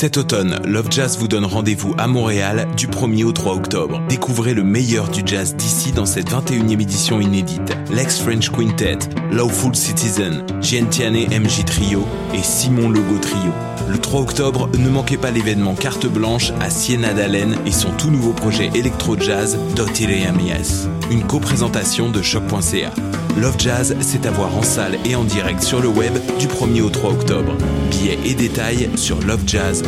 Cet automne, Love Jazz vous donne rendez-vous à Montréal du 1er au 3 octobre. Découvrez le meilleur du jazz d'ici dans cette 21e édition inédite. Lex French Quintet, Lawful Citizen, Giantiane MJ Trio et Simon Logo Trio. Le 3 octobre, ne manquez pas l'événement Carte Blanche à Siena d'Allen et son tout nouveau projet électro-jazz Dotireamias. Une co-présentation de choc.ca. Love Jazz, c'est à voir en salle et en direct sur le web du 1er au 3 octobre. Billets et détails sur lovejazz.com.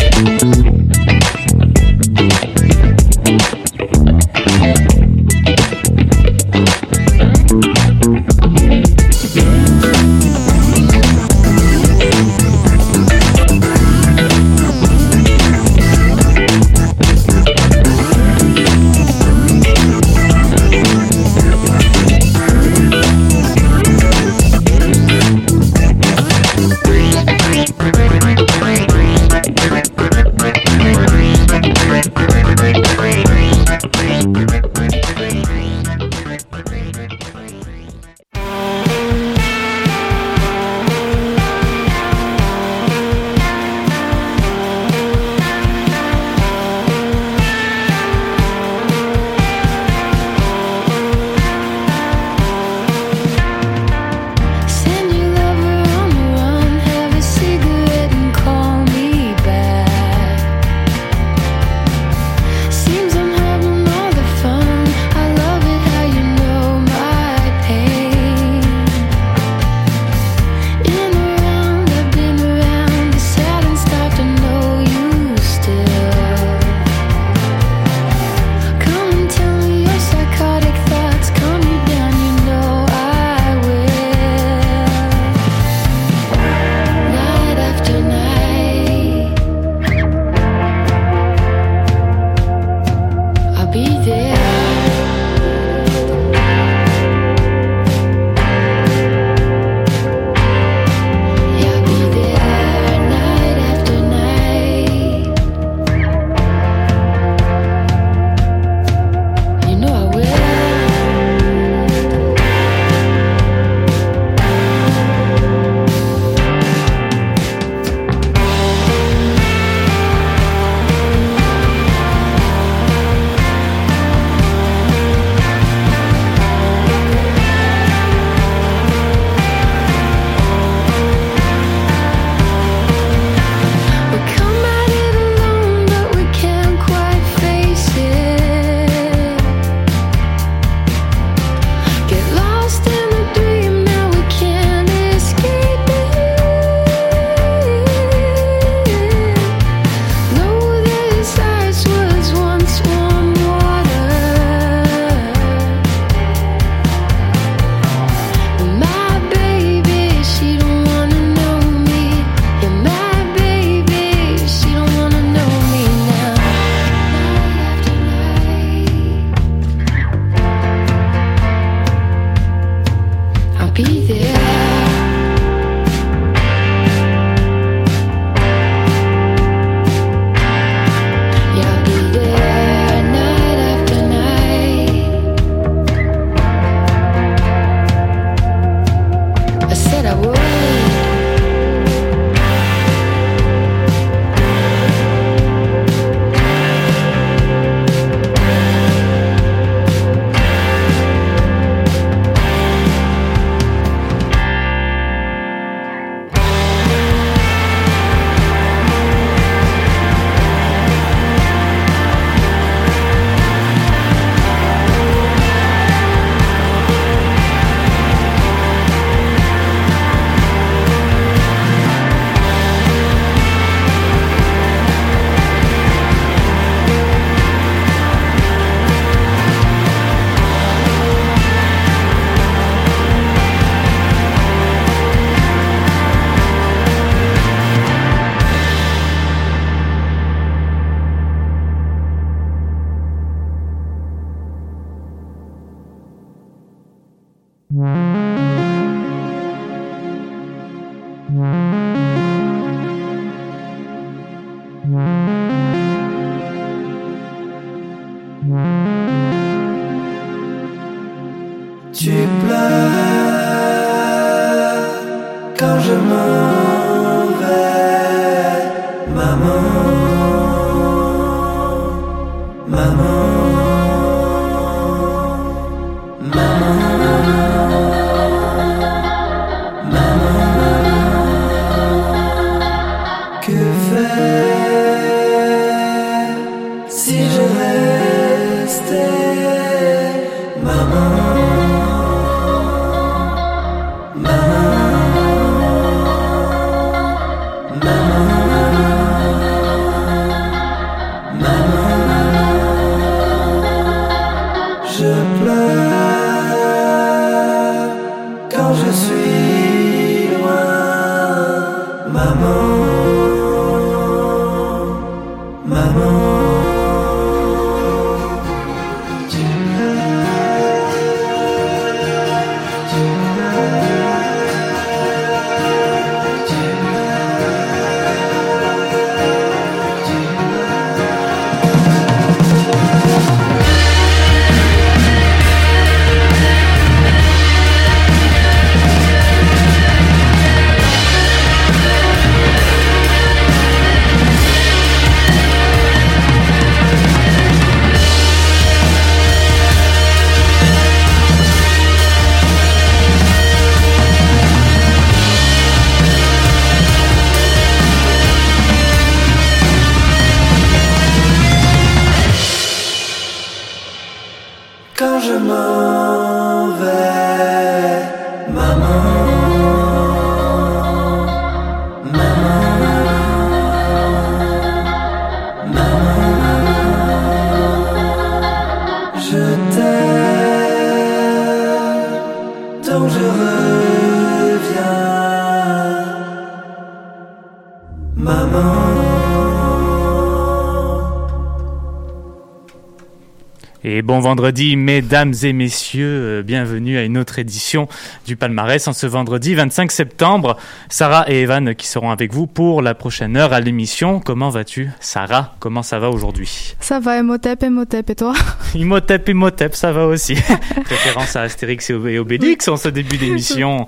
Vendredi, mesdames et messieurs. Euh, bienvenue à une autre édition du Palmarès en ce vendredi 25 septembre. Sarah et Evan qui seront avec vous pour la prochaine heure à l'émission. Comment vas-tu, Sarah? Comment ça va aujourd'hui? Ça va, Emotep, Emotep, et toi? Imhotep, Imhotep, ça va aussi. Référence à Astérix et Obélix en ce début d'émission.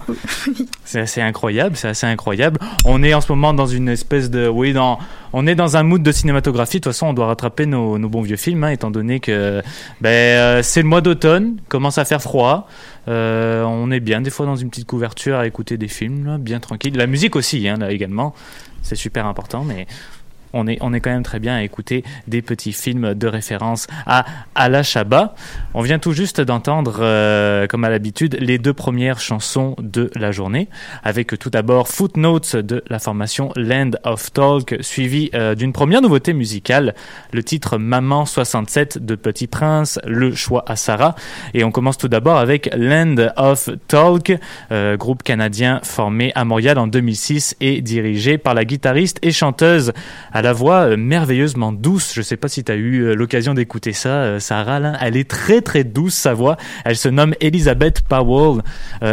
C'est assez incroyable, c'est assez incroyable. On est en ce moment dans une espèce de... Oui, dans on est dans un mood de cinématographie. De toute façon, on doit rattraper nos, bons vieux films, hein, étant donné que ben, euh, c'est le mois d'automne, commence à faire froid. Euh, on est bien des fois dans une petite couverture à écouter des films, bien tranquille. La musique aussi, hein, là également. C'est super important, mais on est, on est quand même très bien à écouter des petits films de référence à Ala Shaba. On vient tout juste d'entendre, euh, comme à l'habitude, les deux premières chansons de la journée, avec tout d'abord Footnotes de la formation Land of Talk, suivi euh, d'une première nouveauté musicale, le titre Maman 67 de Petit Prince, le choix à Sarah. Et on commence tout d'abord avec Land of Talk, euh, groupe canadien formé à Montréal en 2006 et dirigé par la guitariste et chanteuse la voix euh, merveilleusement douce. Je sais pas si tu as eu euh, l'occasion d'écouter ça, euh, Sarah. Elle est très très douce sa voix. Elle se nomme Elizabeth Powell,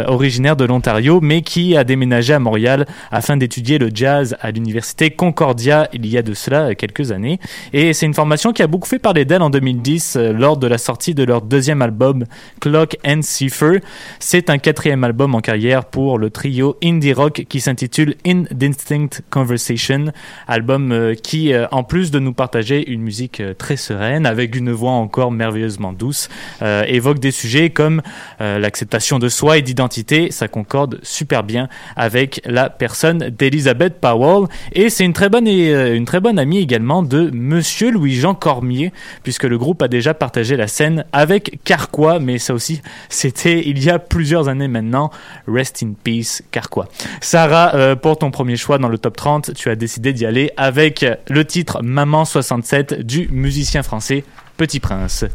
originaire de l'Ontario, mais qui a déménagé à Montréal afin d'étudier le jazz à l'université Concordia il y a de cela quelques années. Et c'est une formation qui a beaucoup fait parler d'elle en 2010 lors de la sortie de leur deuxième album Clock and Cipher. C'est un quatrième album en carrière pour le trio indie rock qui s'intitule Indistinct Conversation, album qui, euh, en plus de nous partager une musique euh, très sereine, avec une voix encore merveilleusement douce, euh, évoque des sujets comme l'acceptation de soi et d'identité. Ça concorde super bien avec la personne d'Elisabeth Powell. Et c'est une très bonne une très bonne amie également de Monsieur Louis-Jean Cormier, puisque le groupe a déjà partagé la scène avec Carquois, mais ça aussi, c'était il y a plusieurs années maintenant. Rest in peace, Carquois. Sarah, pour ton premier choix dans le top 30, tu as décidé d'y aller avec le titre Maman 67 du musicien français Petit Prince.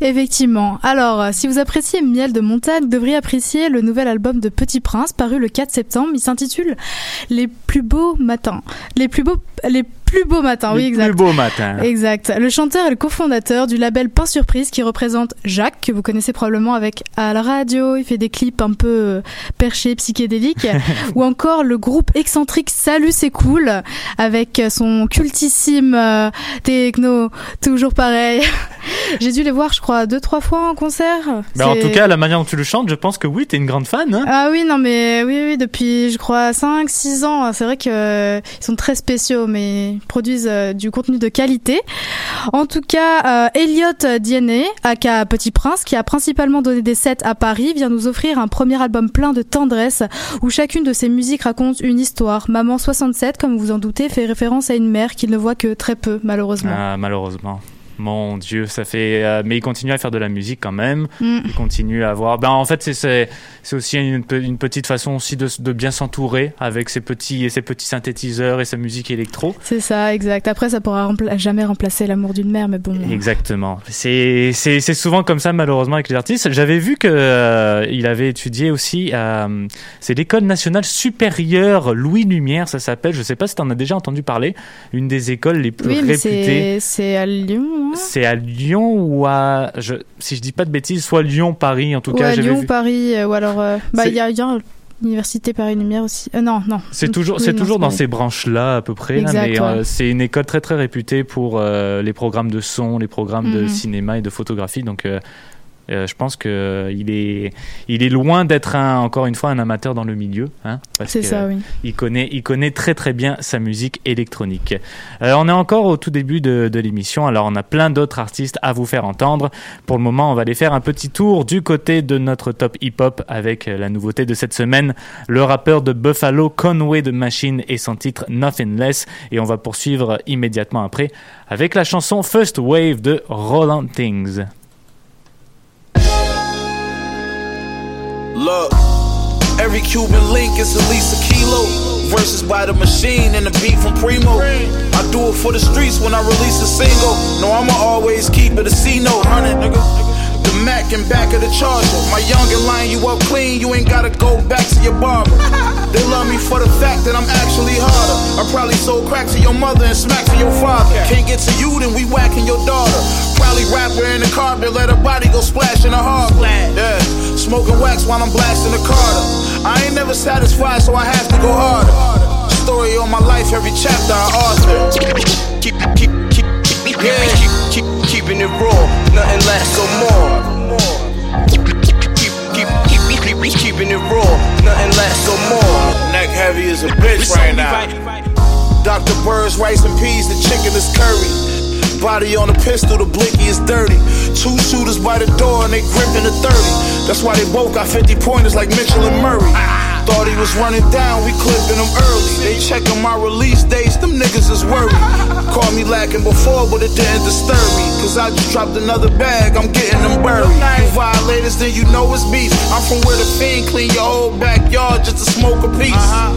Effectivement. Alors, euh, si vous appréciez Miel de montagne, vous devriez apprécier le nouvel album de Petit Prince paru le 4 septembre. Il s'intitule Les plus beaux matins. Les plus beaux, plus beau matin, oui, exact. Plus beau matin. Exact. Le chanteur est le cofondateur du label Pain Surprise qui représente Jacques, que vous connaissez probablement avec à la radio. Il fait des clips un peu euh, perchés, psychédéliques. ou encore le groupe excentrique Salut c'est cool avec son cultissime euh, techno, toujours pareil. J'ai dû les voir, je crois, deux, trois fois en concert. Bah en tout cas, la manière dont tu le chantes, je pense que oui, t'es une grande fan. Hein ah oui, non, mais oui, oui, depuis, je crois, 5, 6 ans. C'est vrai qu'ils euh, sont très spéciaux, mais produisent euh, du contenu de qualité. En tout cas, euh, Elliot Diennet, aka Petit Prince, qui a principalement donné des sets à Paris, vient nous offrir un premier album plein de tendresse où chacune de ses musiques raconte une histoire. Maman 67, comme vous en doutez, fait référence à une mère qu'il ne voit que très peu, malheureusement. Ah, malheureusement. Mon Dieu, ça fait. euh, mais il continue à faire de la musique quand même. Mm. Il continue à avoir. Ben en fait, c'est aussi une, une petite façon aussi de, de bien s'entourer avec ses petits ses petits synthétiseurs et sa musique électro. C'est ça, exact. Après, ça pourra rempla- jamais remplacer l'amour d'une mère, mais bon. Exactement. C'est souvent comme ça malheureusement avec les artistes. J'avais vu que euh, il avait étudié aussi à c'est l'école nationale supérieure Louis Lumière, ça s'appelle. Je sais pas si tu en as déjà entendu parler. Une des écoles les plus Oui, mais réputées. c'est c'est à Lyon. C'est à Lyon ou à je si je dis pas de bêtises, soit Lyon Paris en tout Ou cas. à Lyon, vu. Paris, euh, ou alors. euh, bah, il y a, y a l'université Paris Lumière aussi. Euh, non, non. C'est toujours, c'est toujours dans ces branches-là à peu près. là, Exact, mais euh, c'est une école très très réputée pour euh, les programmes de son, les programmes de Mhm. cinéma et de photographie. Donc, euh, je pense que euh, il est, il est loin d'être un, encore une fois un amateur dans le milieu. Hein, C'est ça, oui. Il connaît, il connaît très très bien sa musique électronique. Euh, on est encore au tout début de, de l'émission, alors on a plein d'autres artistes à vous faire entendre. Pour le moment, on va aller faire un petit tour du côté de notre top hip-hop avec euh, la nouveauté de cette semaine, le rappeur de Buffalo Conway the Machine et son titre Nothing Less. Et on va poursuivre immédiatement après avec la chanson First Wave de Roland Things. Look, every Cuban link is at least a kilo. Versus by the machine and the beat from Primo. I do it for the streets when I release a single. No, I'ma always keep it a C note, hundred nigga. The Mac and back of the charger. My youngin' line you up clean, you ain't gotta go back to your barber. They love me for the fact that I'm actually harder. I probably sold crack to your mother and smack to your father. Can't get to you, then we whacking your daughter. Probably wrap her in the carpet, let her body go splash in the hardwood. Yeah, smoking wax while I'm blasting the Carter. I ain't never satisfied, so I have to go harder. Story of my life, every chapter I author. keep, keep, keep, keep, keep, keep, keep, keeping it raw. Nothing lasts so more. Keep, keep, keep, keep, keep, keeping it raw. Nothing lasts so more. Neck heavy as a bitch right now. Dr. Bird's rice and peas, the chicken is curry. Body on the pistol, the blicky is dirty. Two shooters by the door and they gripping the 30. That's why they both got 50 pointers like Mitchell and Murray. Thought he was running down, we clipping him early. They checking my release dates, them niggas is worried. Called me lacking before, but it didn't disturb me. Cause I just dropped another bag, I'm getting them buried. You violators, then you know it's beef. I'm from where the fiend clean your whole backyard just to smoke a piece. Uh-huh.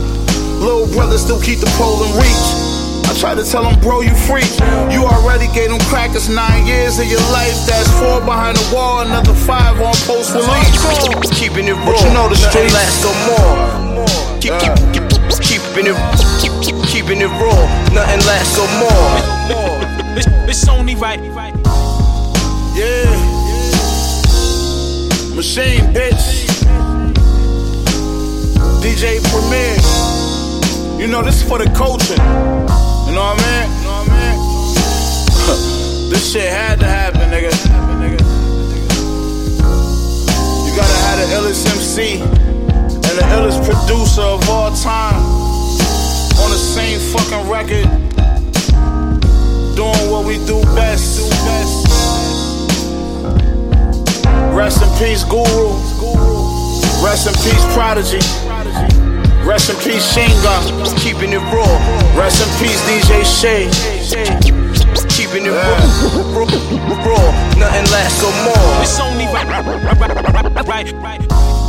Little brother still keep the pole in reach. I try to tell him, bro, you freak. You already gave them crackers nine years of your life. That's four behind the wall, another five on post release. Keeping it raw. But you know the Nothing streets. lasts so more. Keep, keep, keep, keeping it, keep, keep, keeping it raw. Nothing lasts so more. It's, it's only right. Yeah. Machine, bitch. DJ Premier. You know, this is for the culture. And the illest producer of all time on the same fucking record. Doing what we do best. Do best. Rest in peace, Guru. Rest in peace, Prodigy. Rest in peace, Shinga. Keeping it raw. Rest in peace, DJ Shay. Keeping it raw. raw. raw. Nothing lasts so more. It's only right, right, right, right.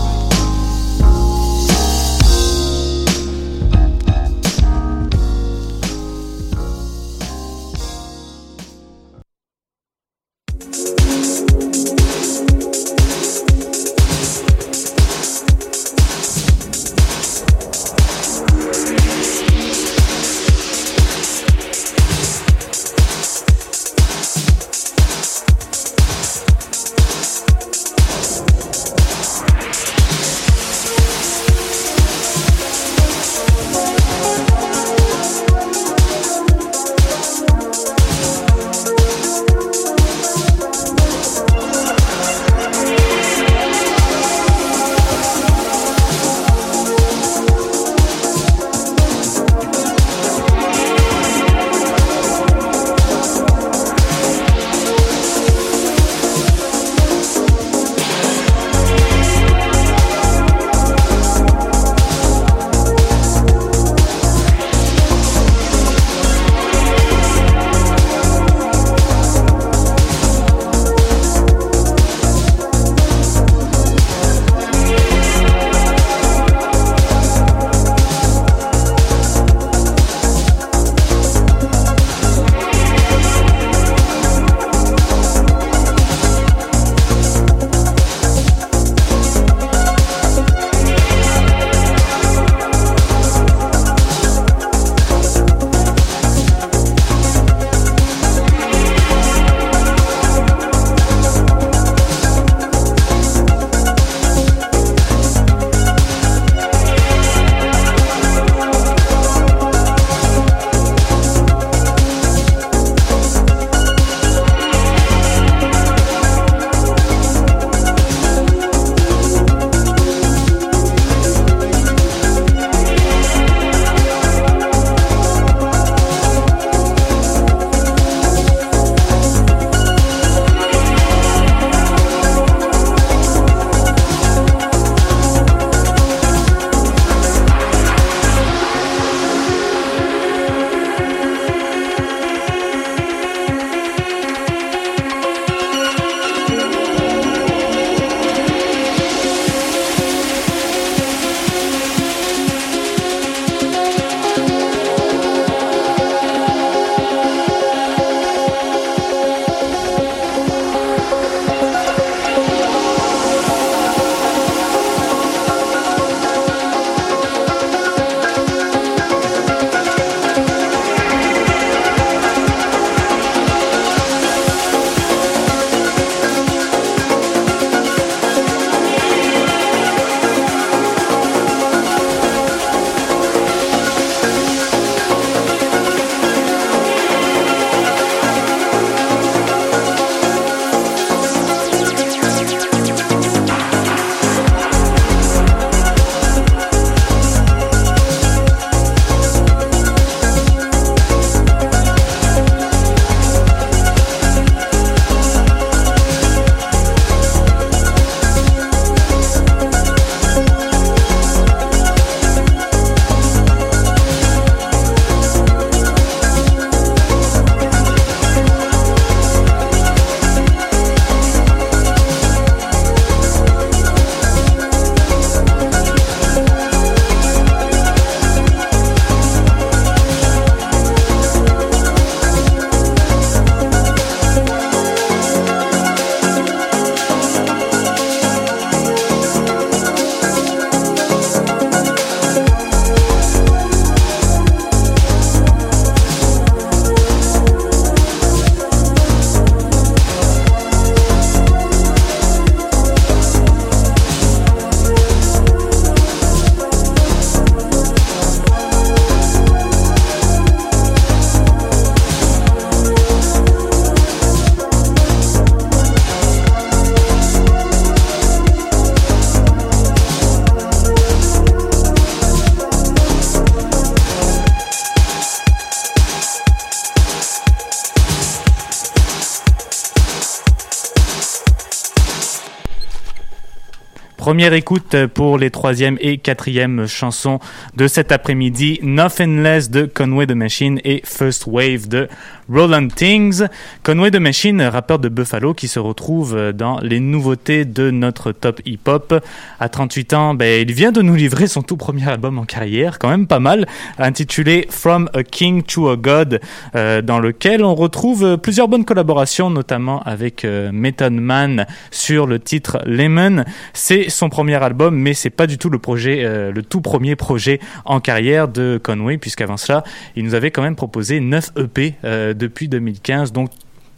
Première écoute pour les troisième et quatrième chansons de cet après-midi. Nothing Less de Conway the Machine et First Wave de Roland Things. Conway the Machine, rappeur de Buffalo qui se retrouve dans les nouveautés de notre top hip-hop. À 38 ans, ben, il vient de nous livrer son tout premier album en carrière, quand même pas mal, intitulé From a King to a God, euh, dans lequel on retrouve plusieurs bonnes collaborations, notamment avec euh, Method Man sur le titre Lemon. C'est son premier album, mais c'est pas du tout le projet, euh, le tout premier projet en carrière de Conway, puisqu'avant cela, il nous avait quand même proposé 9 EP euh, depuis 2015. Donc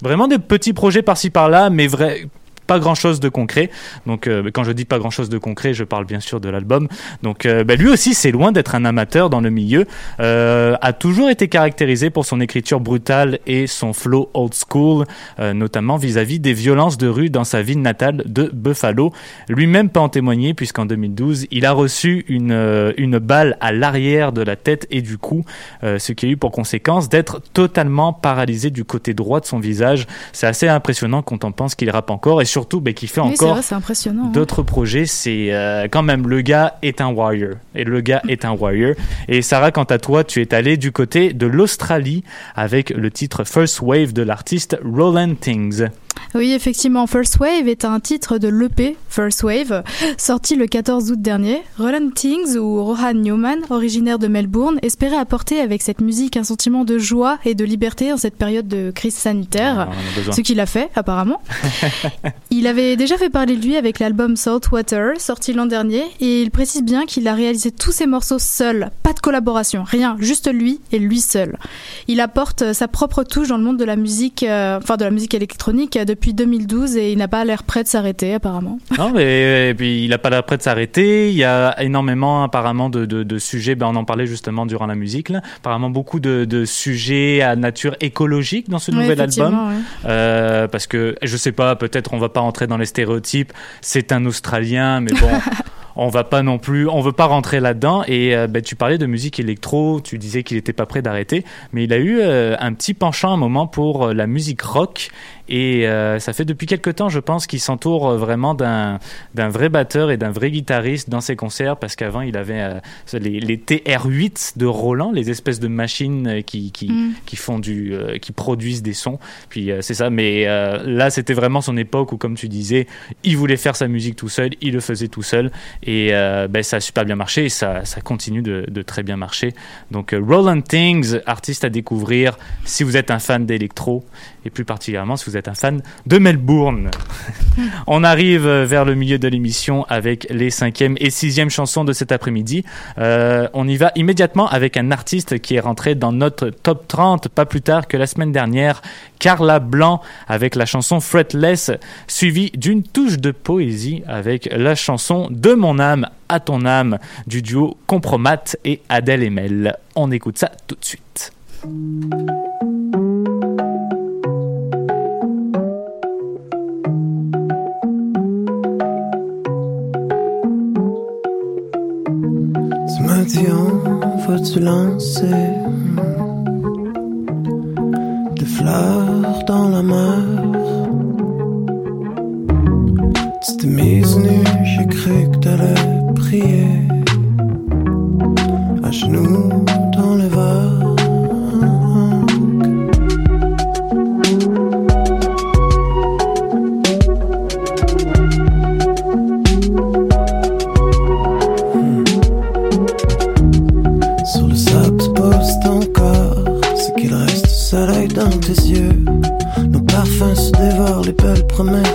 vraiment des petits projets par-ci par-là, mais vrai pas grand chose de concret. Donc, euh, quand je dis pas grand chose de concret, je parle bien sûr de l'album. Donc, euh, bah, lui aussi, c'est loin d'être un amateur dans le milieu. Euh, a toujours été caractérisé pour son écriture brutale et son flow old school, notamment vis-à-vis des violences de rue dans sa ville natale de Buffalo. Lui-même peut en témoigner puisqu'en 2012, il a reçu une balle à l'arrière de la tête et du cou, ce qui a eu pour conséquence d'être totalement paralysé du côté droit de son visage. C'est assez impressionnant quand on pense qu'il rappe encore surtout bah, qu'il fait Oui, encore hein. d'autres projets, c'est euh, quand même le gars est un warrior et le gars est un warrior. Et Sarah, quant à toi, tu es allée du côté de l'Australie avec le titre First Wave de l'artiste Roland Things. Oui, effectivement, First Wave est un titre de l'EP First Wave, sorti le 14 août dernier. Roland Things ou Rohan Newman, originaire de Melbourne, espérait apporter avec cette musique un sentiment de joie et de liberté en cette période de crise sanitaire. On en a besoin. Ce qu'il a fait, apparemment. il avait déjà fait parler de lui avec l'album Saltwater, sorti l'an dernier, et il précise bien qu'il a réalisé tous ses morceaux seul, pas de collaboration, rien, juste lui et lui seul. Il apporte sa propre touche dans le monde de la musique, euh, enfin de la musique électronique depuis 2012 et il n'a pas l'air prêt de s'arrêter, apparemment. Non, mais et puis il a pas l'air prêt de s'arrêter. Il y a énormément apparemment de, de, de sujets. Ben, on en parlait justement durant la musique. Là. Apparemment beaucoup de, de sujets à nature écologique dans ce nouvel album. Euh, parce que je sais pas, peut-être on va pas rentrer dans les stéréotypes. C'est un Australien, mais bon. On va pas non plus, on veut pas rentrer là-dedans. Et euh, ben, tu parlais de musique électro, tu disais qu'il était pas prêt d'arrêter, mais il a eu euh, un petit penchant à un moment pour euh, la musique rock. Et euh, ça fait depuis quelque temps, je pense, qu'il s'entoure euh, vraiment d'un vrai batteur et d'un vrai guitariste dans ses concerts, parce qu'avant il avait euh, les, les TR8 de Roland, les espèces de machines qui qui, Mm. qui font du, euh, qui produisent des sons. Puis c'est ça. Mais là, c'était vraiment son époque où, comme tu disais, il voulait faire sa musique tout seul, il le faisait tout seul, et ben, ça a super bien marché et ça, ça continue de, de très bien marcher. Donc Roland Things, artiste à découvrir si vous êtes un fan d'électro et plus particulièrement si vous êtes un fan de Melbourne. On arrive vers le milieu de l'émission avec les cinquième et sixième chansons de cet après-midi. Euh, on y va immédiatement avec un artiste qui est rentré dans notre top 30 pas plus tard que la semaine dernière, Carla Blanc avec la chanson Fretless, suivie d'une touche de poésie avec la chanson De mon âme à ton âme du duo Compromat et Adèle Emel. On écoute ça tout de suite. Ce matin, vas-tu lancer des fleurs dans la mer? Tu t'es mise nue, j'ai cru que t'allais prier. À genoux dans les vagues. Les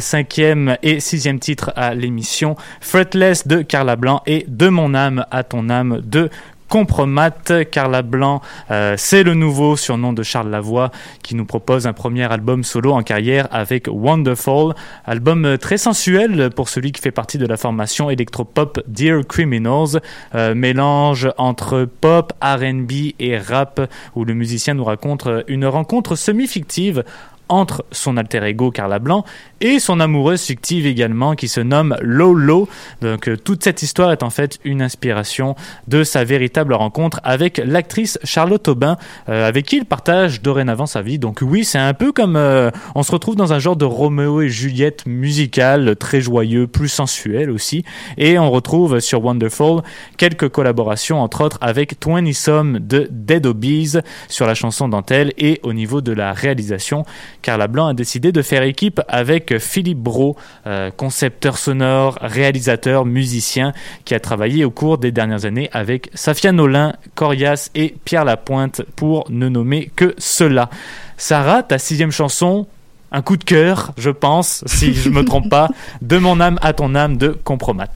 cinquième et sixième titres à l'émission Fretless de Carla Blanc et De mon âme à ton âme de Compromat. Carla Blanc, euh, c'est le nouveau surnom de Charles Lavoie qui nous propose un premier album solo en carrière avec Wonderful, album euh, très sensuel pour celui qui fait partie de la formation électropop Dear Criminals, euh, mélange entre pop, R&B et rap où le musicien nous raconte euh, une rencontre semi-fictive entre son alter ego Carla Blanc et son amoureuse fictive également qui se nomme Lolo. Donc euh, toute cette histoire est en fait une inspiration de sa véritable rencontre avec l'actrice Charlotte Aubin euh, avec qui il partage dorénavant sa vie. Donc oui, c'est un peu comme euh, on se retrouve dans un genre de Roméo et Juliette musical très joyeux, plus sensuel aussi et on retrouve sur Wonderful quelques collaborations entre autres avec 20 Some de Dead Obies sur la chanson Dentelle et au niveau de la réalisation Carla Blanc a décidé de faire équipe avec Philippe Bro, euh, concepteur sonore, réalisateur, musicien, qui a travaillé au cours des dernières années avec Safia Nolin, Corias et Pierre Lapointe, pour ne nommer que cela. Sarah, ta sixième chanson, un coup de cœur, je pense, si je me trompe pas, de mon âme à ton âme de Compromat.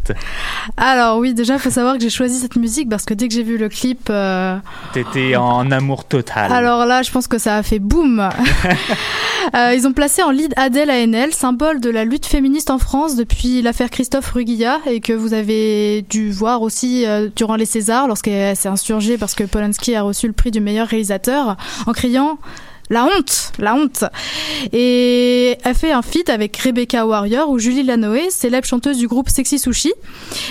Alors oui, déjà, il faut savoir que j'ai choisi cette musique parce que dès que j'ai vu le clip, euh, T'étais en amour total. alors là, je pense que ça a fait boum. Euh, ils ont placé en lead Adèle ANL, symbole de la lutte féministe en France depuis l'affaire Christophe Ruguilla et que vous avez dû voir aussi euh, durant les Césars lorsqu'elle s'est insurgée parce que Polanski a reçu le prix du meilleur réalisateur en criant la honte, la honte. Et elle fait un feat avec Rebecca Warrior ou Julie Lanoé, célèbre chanteuse du groupe Sexy Sushi.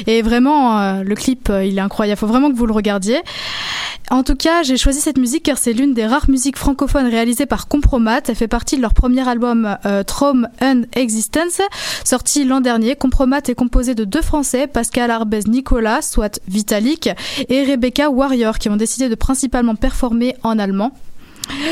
Et vraiment, euh, le clip, euh, il est incroyable. Faut vraiment que vous le regardiez. En tout cas, j'ai choisi cette musique car c'est l'une des rares musiques francophones réalisées par Compromat. Elle fait partie de leur premier album euh, Traum and Existence, sorti l'an dernier. Compromat est composé de deux Français, Pascal Arbez Nicolas, soit Vitalik, et Rebecca Warrior, qui ont décidé de principalement performer en allemand.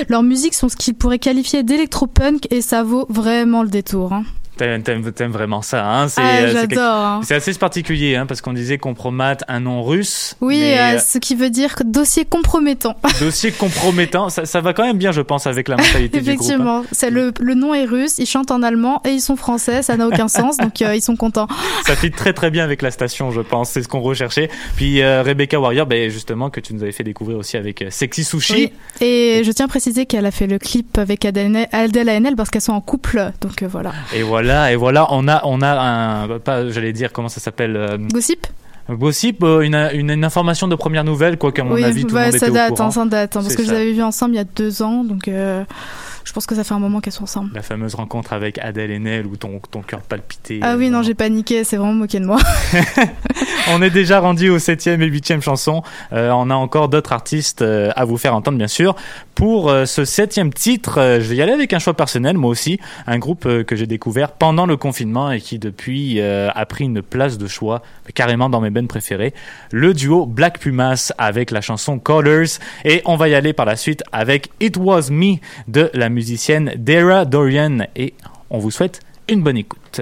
Leurs musiques sont ce qu'ils pourraient qualifier d'électropunk et ça vaut vraiment le détour. hein. T'aimes, t'aimes- vraiment ça, hein C'est, Ah, euh, c'est j'adore. hein. C'est assez particulier, hein, parce qu'on disait compromat, un nom russe. Oui, mais, euh, euh, ce qui veut dire que dossier compromettant. dossier compromettant. Ça, ça va quand même bien, je pense, avec la mentalité du groupe. hein. Effectivement, c'est le, le nom est russe, ils chantent en allemand et ils sont français, ça n'a aucun sens, donc euh, ils sont contents. Ça fit très très bien avec la station, je pense. C'est ce qu'on recherchait. Puis euh, Rebecca Warrior, ben, justement, que tu nous avais fait découvrir aussi avec Sexy Sushi. Oui. Et je tiens à préciser qu'elle a fait le clip avec Adèle Adèle Haenel parce qu'elles sont en couple, donc voilà. Et voilà, et voilà, on a, on a un, pas, j'allais dire, comment ça s'appelle, euh, Gossip Gossip, euh, une, une, une information de première nouvelle, quoi qu'à mon Oui, avis, tout le monde ça était au date, courant. hein, ça date, hein, parce que je ça. les avais vus ensemble il y a deux ans, donc euh, je pense que ça fait un moment qu'elles sont ensemble. La fameuse rencontre avec Adèle Haenel où ton, ton cœur palpitait. Ah oui, non, j'ai paniqué, c'est vraiment moqué de moi. On est déjà rendu au septième et huitième chanson. Euh, on a encore d'autres artistes à vous faire entendre, bien sûr. Pour euh, ce septième titre, euh, je vais y aller avec un choix personnel, moi aussi. Un groupe euh, que j'ai découvert pendant le confinement et qui depuis a pris une place de choix carrément dans mes bennes préférées. Le duo Black Pumas avec la chanson Colors. Et on va y aller par la suite avec It Was Me de la musicienne Dara Dorian. Et on vous souhaite une bonne écoute.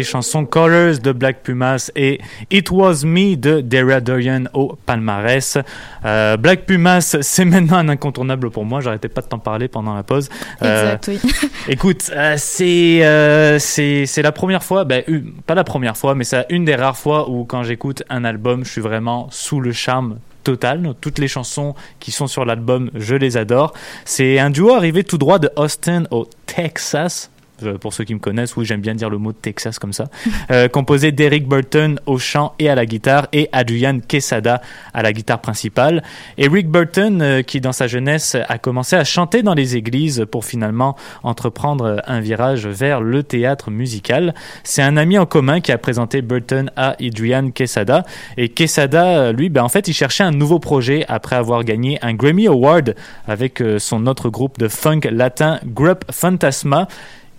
les chansons Colors de Black Pumas et It Was Me de Dara Dorian au palmarès. Euh, Black Pumas, c'est maintenant un incontournable pour moi. J'arrêtais pas de t'en parler pendant la pause. Euh, Exact, oui. Écoute, euh, c'est euh, c'est c'est la première fois, ben, une- pas la première fois, mais c'est une des rares fois où quand j'écoute un album, je suis vraiment sous le charme total. Toutes les chansons qui sont sur l'album, je les adore. C'est un duo arrivé tout droit de Austin au Texas. Euh, Pour ceux qui me connaissent, oui, j'aime bien dire le mot Texas comme ça. Euh, composé d'Eric Burton au chant et à la guitare et Adrian Quesada à la guitare principale. Eric Burton, euh, qui dans sa jeunesse a commencé à chanter dans les églises pour finalement entreprendre un virage vers le théâtre musical. C'est un ami en commun qui a présenté Burton à Adrian Quesada. Et Quesada, lui, ben, en fait, il cherchait un nouveau projet après avoir gagné un Grammy Award avec son autre groupe de funk latin, Grup Fantasma.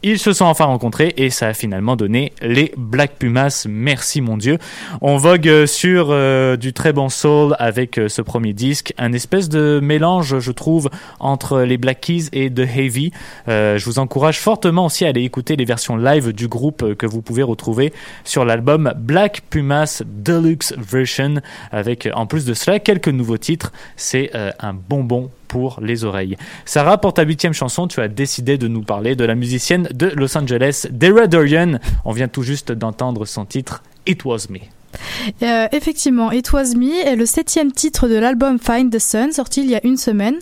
Ils se sont enfin rencontrés et ça a finalement donné les Black Pumas. Merci mon Dieu. On vogue euh, sur euh, du très bon soul avec euh, ce premier disque, un espèce de mélange, je trouve, entre les Black Keys et The Heavy. Je vous encourage fortement aussi à aller écouter les versions live du groupe que vous pouvez retrouver sur l'album Black Pumas Deluxe Version, avec en plus de cela quelques nouveaux titres. C'est un bonbon pour les oreilles. Sarah, pour ta huitième chanson, tu as décidé de nous parler de la musicienne de Los Angeles, Dara Dorian. On vient tout juste d'entendre son titre It Was Me. Euh, effectivement, It Was Me est le septième titre de l'album Find the Sun, sorti il y a une semaine.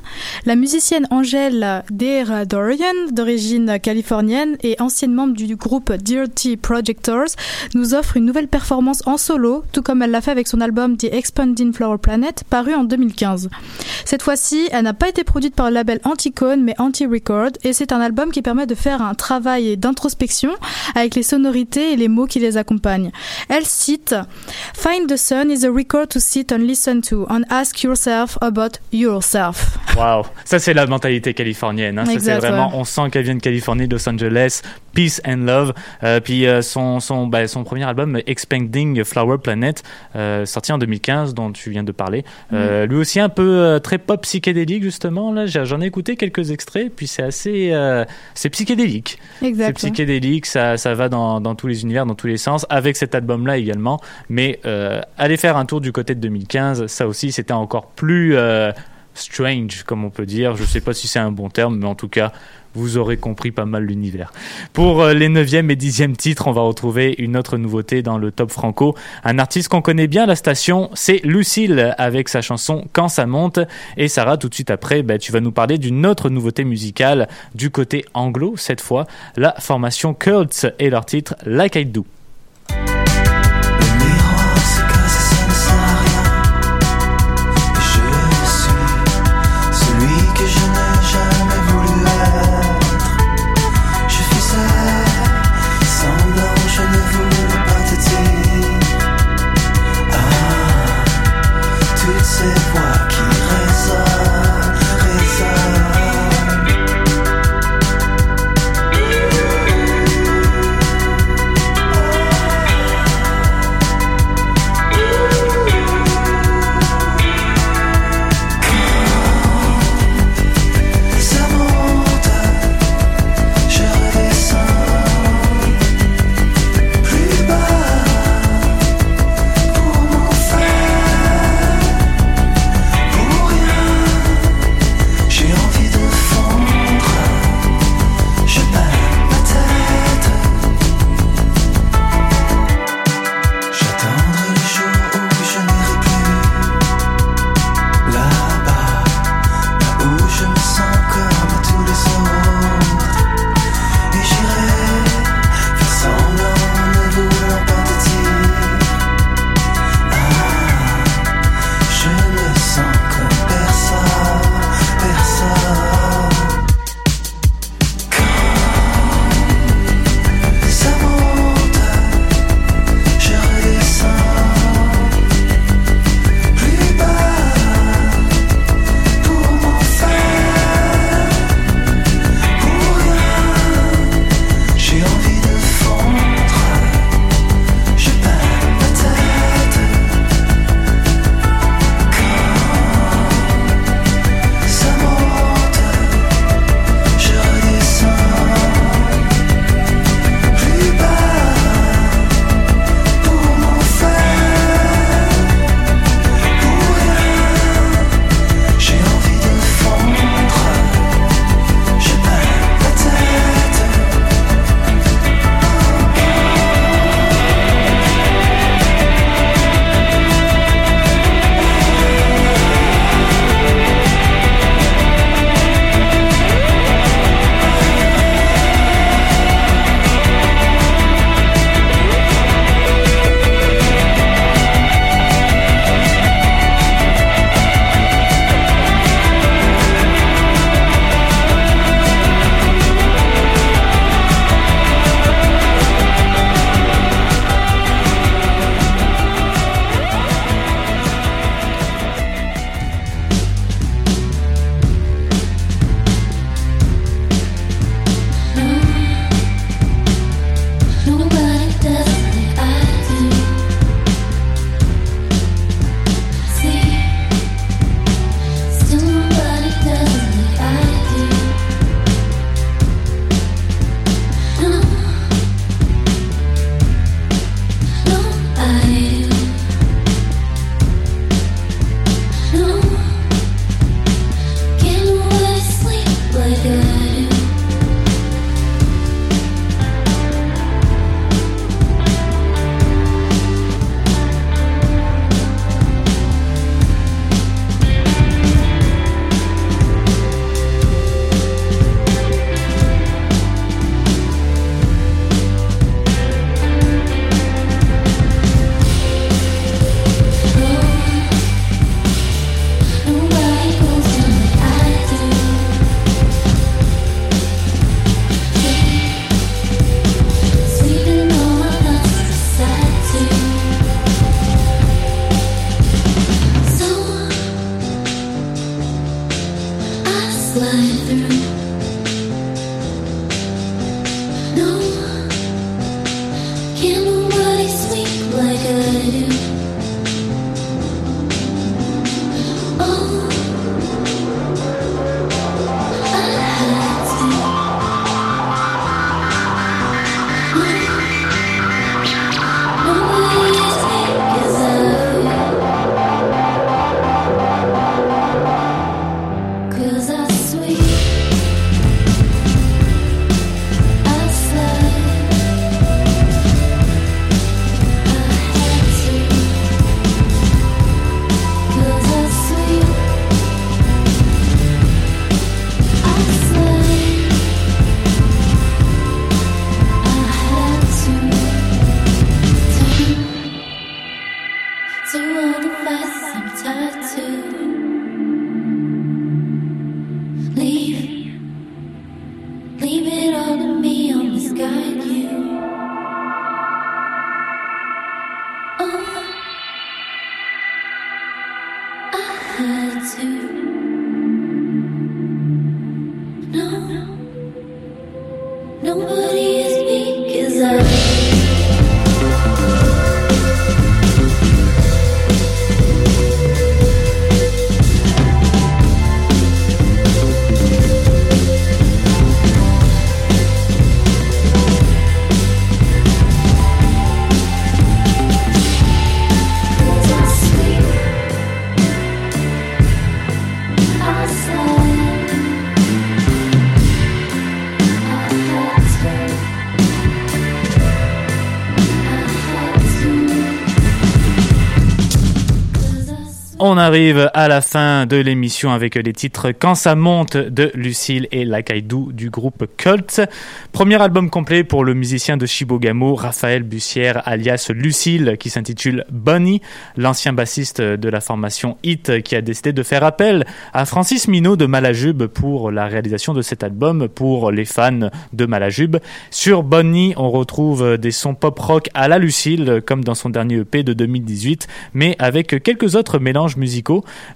La musicienne Angèle Dera Dorian, d'origine californienne et ancienne membre du groupe Dirty Projectors, nous offre une nouvelle performance en solo, tout comme elle l'a fait avec son album The Expanding Flower Planet, paru en 2015. Cette fois-ci, elle n'a pas été produite par le label Anticone, mais Anti-Record, et c'est un album qui permet de faire un travail d'introspection avec les sonorités et les mots qui les accompagnent. Elle cite Find the sun is a record to sit and listen to and ask yourself about yourself. Waouh, ça c'est la mentalité californienne. Hein. Ça, c'est vraiment, ouais. on sent qu'elle vient de Californie, de Los Angeles, peace and love. Euh, puis euh, son son bah, son premier album Expanding Flower Planet, euh, sorti en 2015, dont tu viens de parler. Euh, Lui aussi un peu très pop psychédélique justement. Là, j'en ai écouté quelques extraits, puis c'est assez, c'est psychédélique. C'est Exact. psychédélique, ça, ça va dans, dans tous les univers, dans tous les sens, avec cet album-là également. Mais aller faire un tour du côté de 2015, ça aussi, c'était encore plus strange, comme on peut dire. Je sais pas si c'est un bon terme, mais en tout cas, vous aurez compris pas mal l'univers. Pour euh, les 9e et 10e titres, on va retrouver une autre nouveauté dans le top franco. Un artiste qu'on connaît bien à la station, c'est Lucille avec sa chanson Quand ça monte. Et Sarah, tout de suite après, bah, tu vas nous parler d'une autre nouveauté musicale du côté anglo cette fois, la formation Cults et leur titre Like I Do. Arrive à la fin de l'émission avec les titres Quand ça monte de Lucille et Lakaidou du groupe Cult. Premier album complet pour le musicien de Shibogamo, Raphaël Bussière, alias Lucille, qui s'intitule Bunny, l'ancien bassiste de la formation Hit qui a décidé de faire appel à Francis Minot de Malajube pour la réalisation de cet album pour les fans de Malajube. Sur Bunny, on retrouve des sons pop rock à la Lucille, comme dans son dernier EP de 2018, mais avec quelques autres mélanges musicaux.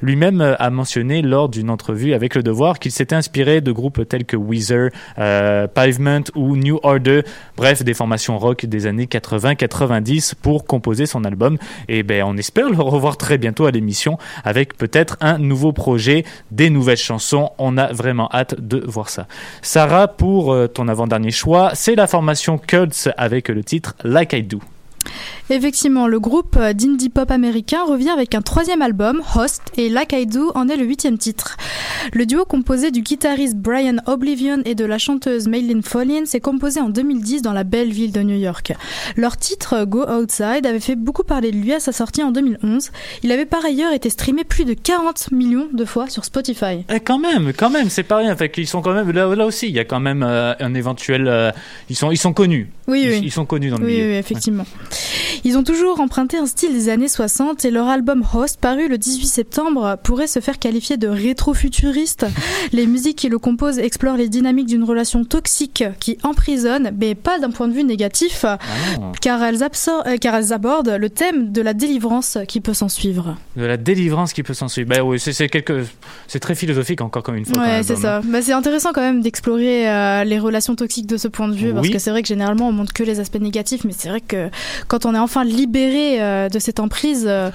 Lui-même a mentionné lors d'une entrevue avec Le Devoir qu'il s'était inspiré de groupes tels que Weezer, euh, Pavement ou New Order, bref, des formations rock des années 80-90 pour composer son album. Et ben, on espère le revoir très bientôt à l'émission avec peut-être un nouveau projet, des nouvelles chansons. On a vraiment hâte de voir ça. Sarah, pour euh, ton avant-dernier choix, c'est la formation Cults avec le titre Like I Do. Effectivement, le groupe d'indie pop américain revient avec un troisième album, Host, et Like I Do en est le huitième titre. Le duo composé du guitariste Brian Oblivion et de la chanteuse Maylin Follin s'est composé en 2010 dans la belle ville de New York. Leur titre, Go Outside, avait fait beaucoup parler de lui à sa sortie en 2011. Il avait par ailleurs été streamé plus de 40 millions de fois sur Spotify. Eh, quand même, quand même, c'est pas rien. Fait qu'ils sont quand même là, là aussi. Il y a quand même euh, un éventuel. euh, ils sont, ils sont connus. Oui, ils, oui. ils sont connus dans le Oui, milieu. oui, effectivement. Ils ont toujours emprunté un style des années 60 et leur album Host, paru le 18 septembre, pourrait se faire qualifier de rétro-futuriste. les musiques qui le composent explorent les dynamiques d'une relation toxique qui emprisonne, mais pas d'un point de vue négatif, Ah car elles, euh, car elles abordent le thème de la délivrance qui peut s'en suivre. De la délivrance qui peut s'en suivre. Oui, c'est quelque, très philosophique encore comme une fois. Ouais, c'est ça. Bah, c'est intéressant quand même d'explorer euh, les relations toxiques de ce point de vue, parce que c'est vrai que généralement on montre que les aspects négatifs, mais c'est vrai que quand on est enfin libéré euh, de cette emprise, euh,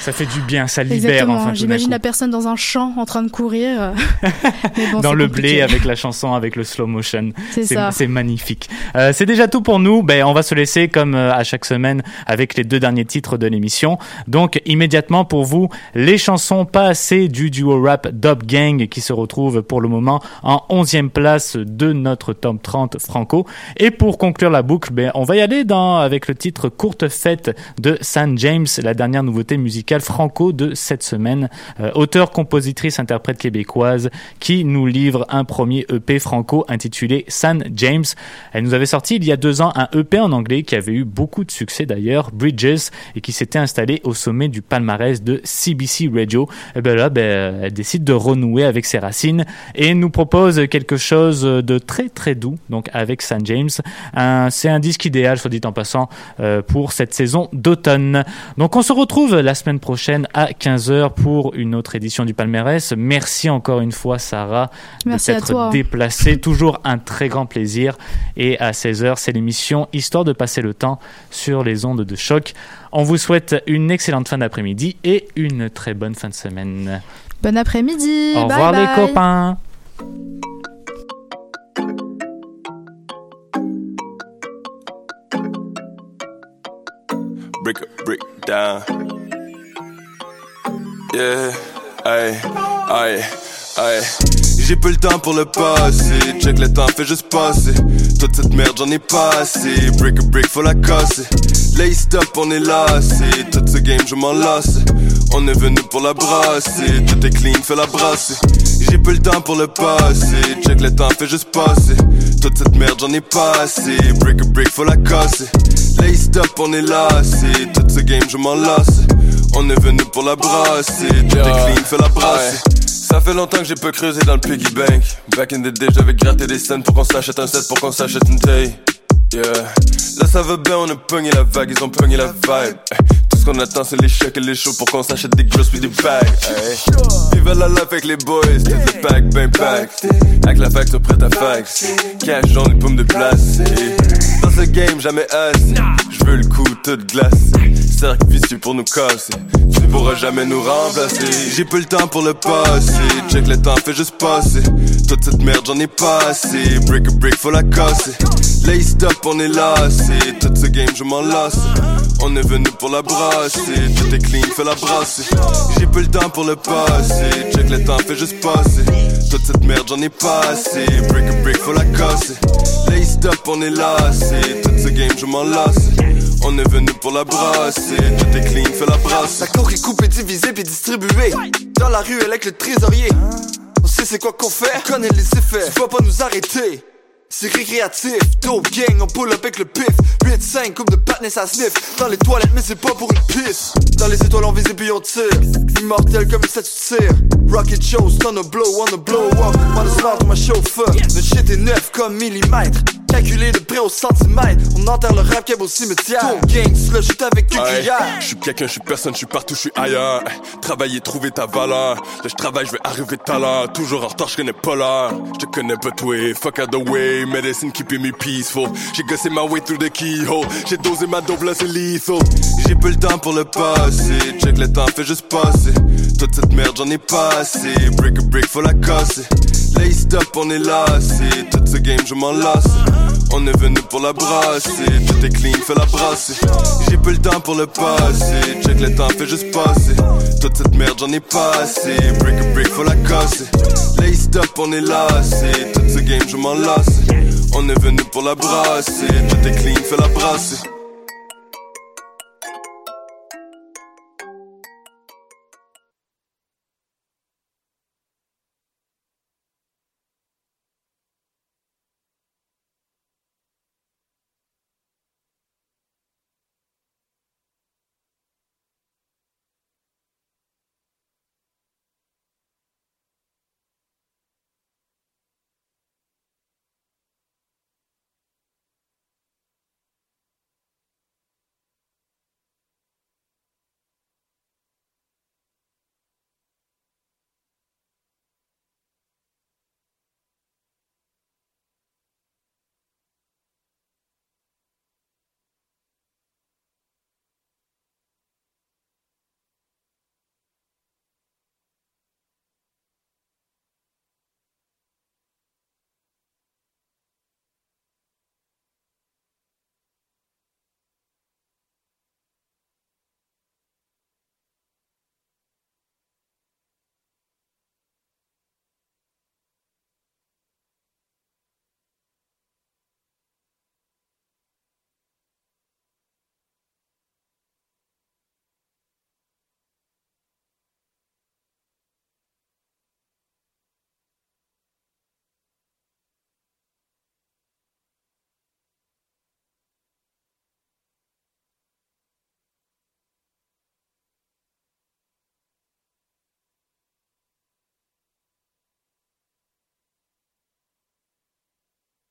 Ça fait du bien, ça libère exactement. enfin. J'imagine la personne dans un champ en train de courir. euh, mais bon, dans le compliqué. blé avec la chanson, avec le slow motion. C'est magnifique. Euh, c'est déjà tout pour nous. Ben, on va se laisser comme à chaque semaine avec les deux derniers titres de l'émission. Donc immédiatement pour vous, les chansons pas assez du duo rap Dub Gang qui se retrouve pour le moment en 11e place de notre top 30 franco. Et pour conclure la boucle, ben, on va y aller dans, avec le titre Courte Fête de San James, la dernière nouveauté musicale franco de cette semaine. Euh, auteur, compositrice, interprète québécoise qui nous livre un premier EP franco intitulé San James. Elle nous avait sorti il y a deux ans un EP en anglais qui avait eu beaucoup de succès d'ailleurs, Bridges, et qui s'était installé au sommet du palmarès de CBC Radio. Et ben là, ben, elle décide de renouer avec ses racines et nous propose quelque chose de très très doux, donc avec San James. C'est un disque idéal, soit dit en passant, euh, pour cette saison d'automne. Donc on se retrouve la semaine prochaine à 15h pour une autre édition du palmarès. Merci encore une fois Sarah Merci de toi. déplacée. Toujours un très grand plaisir. Et à 16h, c'est l'émission Histoire de passer le temps sur les ondes de choc. On vous souhaite une excellente fin d'après-midi et une très bonne fin de semaine. Bon après-midi. Au Bye revoir les copains. Break a brick down. Yeah, aïe, aïe, aïe. J'ai peu le temps pour le passé. Check le temps fait juste passer. Toute cette merde j'en ai pas assez. Break a brick faut la casser. Lay stop on est lassé. Toute ce game je m'en lasse. On est venu pour la brasser. Tout est clean fais la brasser. J'ai peu le temps pour le passé. Check le temps fait juste passer. Toute cette merde j'en ai pas assez. Break a brick faut la casser. Lay stop on est lassé. Tout ce game je m'en lasse. On est venu pour la brasser. Tout est clean fais la brasser. Ça fait longtemps que j'ai pas creusé dans le piggy bank. Back in the day, j'avais gratté des scènes pour qu'on s'achète un set, pour qu'on s'achète une taille. Yeah. Là ça va bien, on a pogné la vague, ils ont pogné la vibe. Tout ce qu'on attend, c'est les chèques et les shows pour qu'on s'achète des grosses puis des bags. Vive la life avec les boys, tout le pack, ben pack. Avec la facture prête à fax. Cash jaune, les paumes de place. Dans ce game, jamais assez. Je veux le coup, toute glace. Cercle vicieux pour nous casser. Tu pourras jamais nous remplacer. J'ai peu le temps pour le passer. Check le temps, fait juste passer. Toute cette merde, j'en ai pas assez. Break a break, faut la casser. Lay stop, on est lassé. Toute ce game, je m'en lasse. On est venu pour la brasser. Tout est clean, fais la brasser. J'ai peu le temps pour le passer. Check le temps, fait juste passer. Toute cette merde, j'en ai pas assez. Break a break, faut la casser. Lay stop, on est lassé. Toute ce game, je m'en lasse. On est venu pour la brasser. Tout est clean, fais la brasse. La coke est coupée, divisée puis distribuée. Dans la rue, elle avec le trésorier. On sait c'est quoi qu'on fait, on connaît les effets. Tu vas pas nous arrêter. C'est récréatif, dope gang, on pull up avec le pif. 8-5 comme de patness à sniff. Dans les toilettes mais c'est pas pour une pisse. Dans les étoiles on vise on tire Immortel comme une statue de cire. Rocket shows, on a blow, on a blow up. On a smart, ma chauffeur. Notre shit est neuf comme millimètre Calculé de près au centimètre On enterre le rap au cimetière Ton gang, tu le shoot avec Ouais, cuillère Je suis quelqu'un, je suis personne, je suis partout, je suis ailleurs. Travailler, trouver ta valeur. Là, je travaille, je vais arriver tout à l'heure. Toujours en retard, je connais pas l'heure. Je te connais pas toi, fuck out the way. Medicine keeping me peaceful. J'ai gossé ma way through the keyhole. J'ai dosé ma dope, là c'est lethal. J'ai peu le temps pour le passer. Check le temps, fait juste passer. Toute cette merde, j'en ai pas assez. Break a break, faut la casser. Lay stop, on est lassé. Toute ce game, je m'en lasse. On est venu pour la brasser. Tout est clean, fais la brasser. J'ai peu le temps pour le passer. Check le temps, fait juste passer. Toute cette merde, j'en ai pas assez. Break a break, faut la casser. Lay stop, on est lassé. Toute ce game, je m'en lasse. On est venu pour la brasser. Tout est clean, fais la brasser.